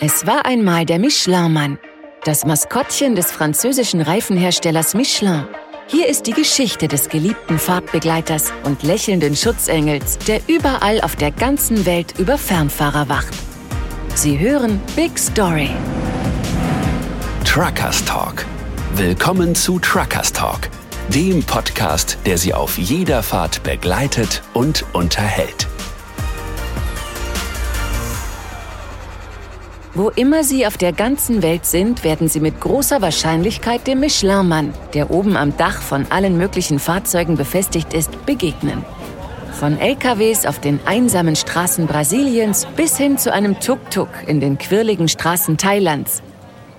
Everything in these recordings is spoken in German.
Es war einmal der Michelin-Mann, das Maskottchen des französischen Reifenherstellers Michelin. Hier ist die Geschichte des geliebten Fahrtbegleiters und lächelnden Schutzengels, der überall auf der ganzen Welt über Fernfahrer wacht. Sie hören Big Story. Truckers Talk. Willkommen zu Truckers Talk, dem Podcast, der Sie auf jeder Fahrt begleitet und unterhält. Wo immer Sie auf der ganzen Welt sind, werden Sie mit großer Wahrscheinlichkeit dem Michelin-Mann, der oben am Dach von allen möglichen Fahrzeugen befestigt ist, begegnen. Von LKWs auf den einsamen Straßen Brasiliens bis hin zu einem Tuk-Tuk in den quirligen Straßen Thailands.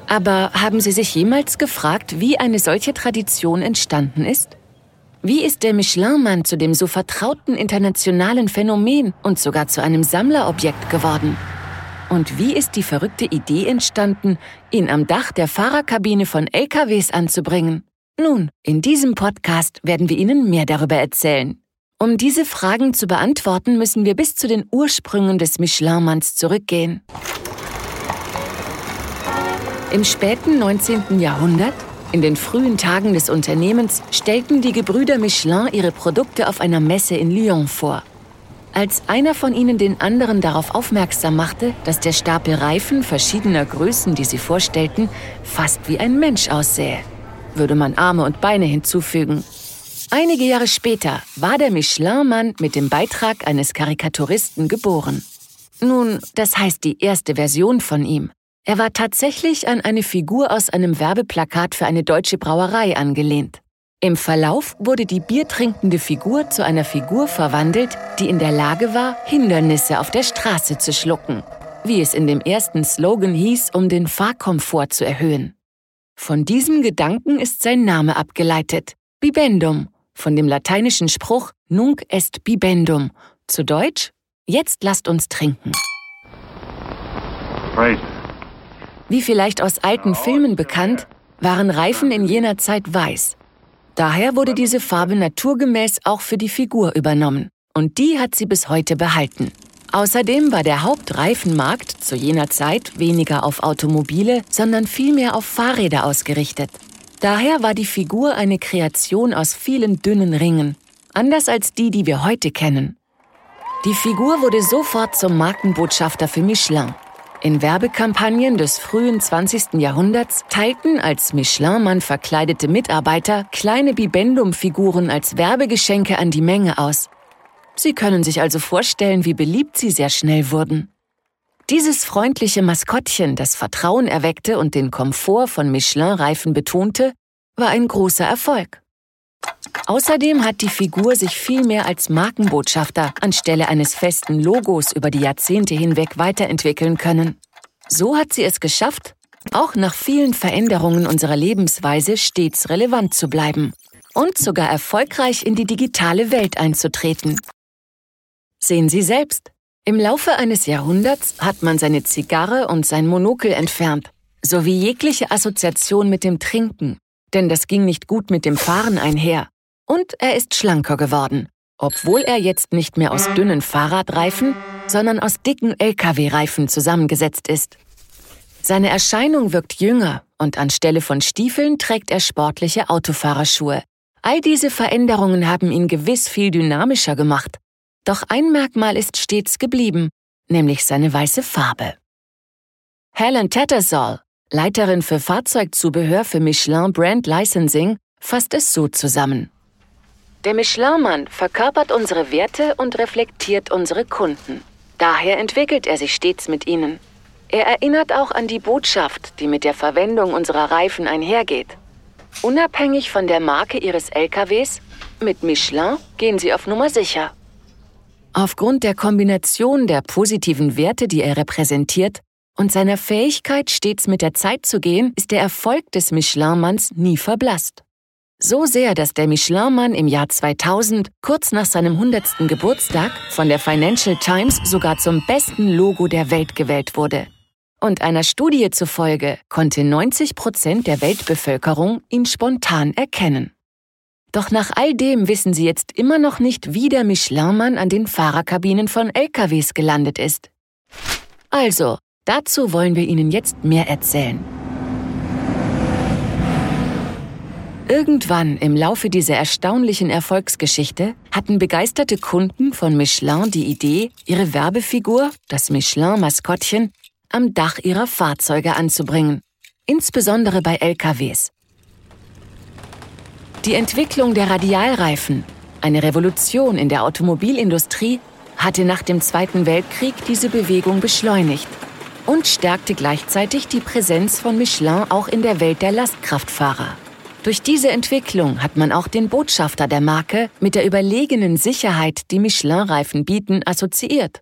Aber haben Sie sich jemals gefragt, wie eine solche Tradition entstanden ist? Wie ist der Michelin-Mann zu dem so vertrauten internationalen Phänomen und sogar zu einem Sammlerobjekt geworden? Und wie ist die verrückte Idee entstanden, ihn am Dach der Fahrerkabine von LKWs anzubringen? Nun, in diesem Podcast werden wir Ihnen mehr darüber erzählen. Um diese Fragen zu beantworten, müssen wir bis zu den Ursprüngen des Michelin-Manns zurückgehen. Im späten 19. Jahrhundert, in den frühen Tagen des Unternehmens, stellten die Gebrüder Michelin ihre Produkte auf einer Messe in Lyon vor. Als einer von ihnen den anderen darauf aufmerksam machte, dass der Stapel Reifen verschiedener Größen, die sie vorstellten, fast wie ein Mensch aussähe, würde man Arme und Beine hinzufügen. Einige Jahre später war der Michelin-Mann mit dem Beitrag eines Karikaturisten geboren. Nun, das heißt die erste Version von ihm. Er war tatsächlich an eine Figur aus einem Werbeplakat für eine deutsche Brauerei angelehnt. Im Verlauf wurde die biertrinkende Figur zu einer Figur verwandelt, die in der Lage war, Hindernisse auf der Straße zu schlucken, wie es in dem ersten Slogan hieß, um den Fahrkomfort zu erhöhen. Von diesem Gedanken ist sein Name abgeleitet, Bibendum, von dem lateinischen Spruch Nunc est bibendum, zu Deutsch, jetzt lasst uns trinken. Wie vielleicht aus alten Filmen bekannt, waren Reifen in jener Zeit weiß. Daher wurde diese Farbe naturgemäß auch für die Figur übernommen. Und die hat sie bis heute behalten. Außerdem war der Hauptreifenmarkt zu jener Zeit weniger auf Automobile, sondern vielmehr auf Fahrräder ausgerichtet. Daher war die Figur eine Kreation aus vielen dünnen Ringen, anders als die, die wir heute kennen. Die Figur wurde sofort zum Markenbotschafter für Michelin in Werbekampagnen des frühen 20. Jahrhunderts teilten als Michelin-Mann verkleidete Mitarbeiter kleine Bibendum-Figuren als Werbegeschenke an die Menge aus. Sie können sich also vorstellen, wie beliebt sie sehr schnell wurden. Dieses freundliche Maskottchen, das Vertrauen erweckte und den Komfort von Michelin-Reifen betonte, war ein großer Erfolg. Außerdem hat die Figur sich vielmehr als Markenbotschafter anstelle eines festen Logos über die Jahrzehnte hinweg weiterentwickeln können. So hat sie es geschafft, auch nach vielen Veränderungen unserer Lebensweise stets relevant zu bleiben und sogar erfolgreich in die digitale Welt einzutreten. Sehen Sie selbst, im Laufe eines Jahrhunderts hat man seine Zigarre und sein Monokel entfernt, sowie jegliche Assoziation mit dem Trinken, denn das ging nicht gut mit dem Fahren einher. Und er ist schlanker geworden, obwohl er jetzt nicht mehr aus dünnen Fahrradreifen, sondern aus dicken Lkw-Reifen zusammengesetzt ist. Seine Erscheinung wirkt jünger und anstelle von Stiefeln trägt er sportliche Autofahrerschuhe. All diese Veränderungen haben ihn gewiss viel dynamischer gemacht. Doch ein Merkmal ist stets geblieben, nämlich seine weiße Farbe. Helen Tattersall, Leiterin für Fahrzeugzubehör für Michelin Brand Licensing, fasst es so zusammen. Der Michelin-Mann verkörpert unsere Werte und reflektiert unsere Kunden. Daher entwickelt er sich stets mit ihnen. Er erinnert auch an die Botschaft, die mit der Verwendung unserer Reifen einhergeht. Unabhängig von der Marke ihres LKWs, mit Michelin gehen sie auf Nummer sicher. Aufgrund der Kombination der positiven Werte, die er repräsentiert, und seiner Fähigkeit, stets mit der Zeit zu gehen, ist der Erfolg des Michelin-Manns nie verblasst. So sehr, dass der Michelin-Mann im Jahr 2000, kurz nach seinem 100. Geburtstag, von der Financial Times sogar zum besten Logo der Welt gewählt wurde. Und einer Studie zufolge konnte 90 Prozent der Weltbevölkerung ihn spontan erkennen. Doch nach all dem wissen sie jetzt immer noch nicht, wie der Michelin-Mann an den Fahrerkabinen von LKWs gelandet ist. Also, Dazu wollen wir Ihnen jetzt mehr erzählen. Irgendwann im Laufe dieser erstaunlichen Erfolgsgeschichte hatten begeisterte Kunden von Michelin die Idee, ihre Werbefigur, das Michelin-Maskottchen, am Dach ihrer Fahrzeuge anzubringen, insbesondere bei LKWs. Die Entwicklung der Radialreifen, eine Revolution in der Automobilindustrie, hatte nach dem Zweiten Weltkrieg diese Bewegung beschleunigt und stärkte gleichzeitig die Präsenz von Michelin auch in der Welt der Lastkraftfahrer. Durch diese Entwicklung hat man auch den Botschafter der Marke mit der überlegenen Sicherheit, die Michelin-Reifen bieten, assoziiert.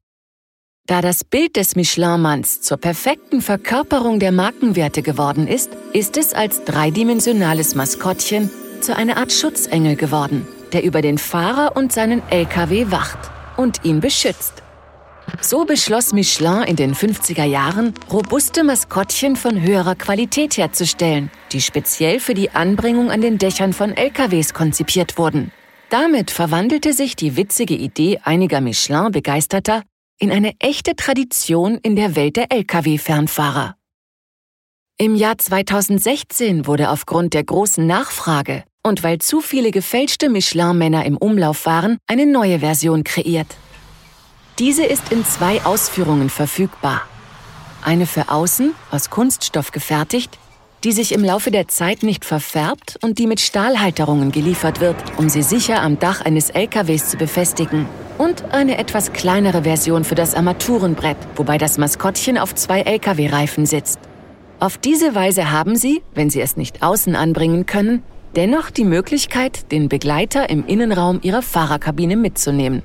Da das Bild des Michelin-Manns zur perfekten Verkörperung der Markenwerte geworden ist, ist es als dreidimensionales Maskottchen zu einer Art Schutzengel geworden, der über den Fahrer und seinen LKW wacht und ihn beschützt. So beschloss Michelin in den 50er Jahren, robuste Maskottchen von höherer Qualität herzustellen, die speziell für die Anbringung an den Dächern von LKWs konzipiert wurden. Damit verwandelte sich die witzige Idee einiger Michelin-Begeisterter in eine echte Tradition in der Welt der Lkw-Fernfahrer. Im Jahr 2016 wurde aufgrund der großen Nachfrage und weil zu viele gefälschte Michelin-Männer im Umlauf waren, eine neue Version kreiert. Diese ist in zwei Ausführungen verfügbar. Eine für außen, aus Kunststoff gefertigt, die sich im Laufe der Zeit nicht verfärbt und die mit Stahlhalterungen geliefert wird, um sie sicher am Dach eines LKWs zu befestigen. Und eine etwas kleinere Version für das Armaturenbrett, wobei das Maskottchen auf zwei LKW-Reifen sitzt. Auf diese Weise haben Sie, wenn Sie es nicht außen anbringen können, dennoch die Möglichkeit, den Begleiter im Innenraum Ihrer Fahrerkabine mitzunehmen.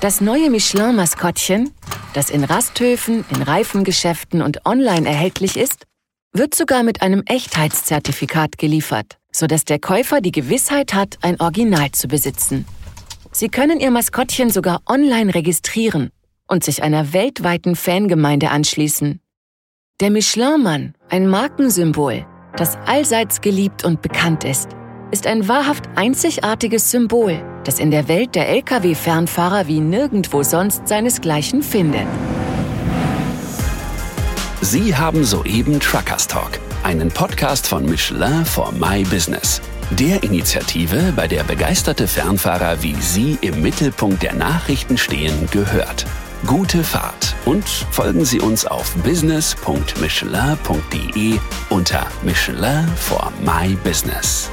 Das neue Michelin-Maskottchen, das in Rasthöfen, in Reifengeschäften und online erhältlich ist, wird sogar mit einem Echtheitszertifikat geliefert, sodass der Käufer die Gewissheit hat, ein Original zu besitzen. Sie können Ihr Maskottchen sogar online registrieren und sich einer weltweiten Fangemeinde anschließen. Der Michelin-Mann, ein Markensymbol, das allseits geliebt und bekannt ist, ist ein wahrhaft einzigartiges Symbol, das in der Welt der Lkw-Fernfahrer wie nirgendwo sonst seinesgleichen findet. Sie haben soeben Truckers Talk, einen Podcast von Michelin for My Business. Der Initiative, bei der begeisterte Fernfahrer wie Sie im Mittelpunkt der Nachrichten stehen, gehört. Gute Fahrt und folgen Sie uns auf business.michelin.de unter Michelin for My Business.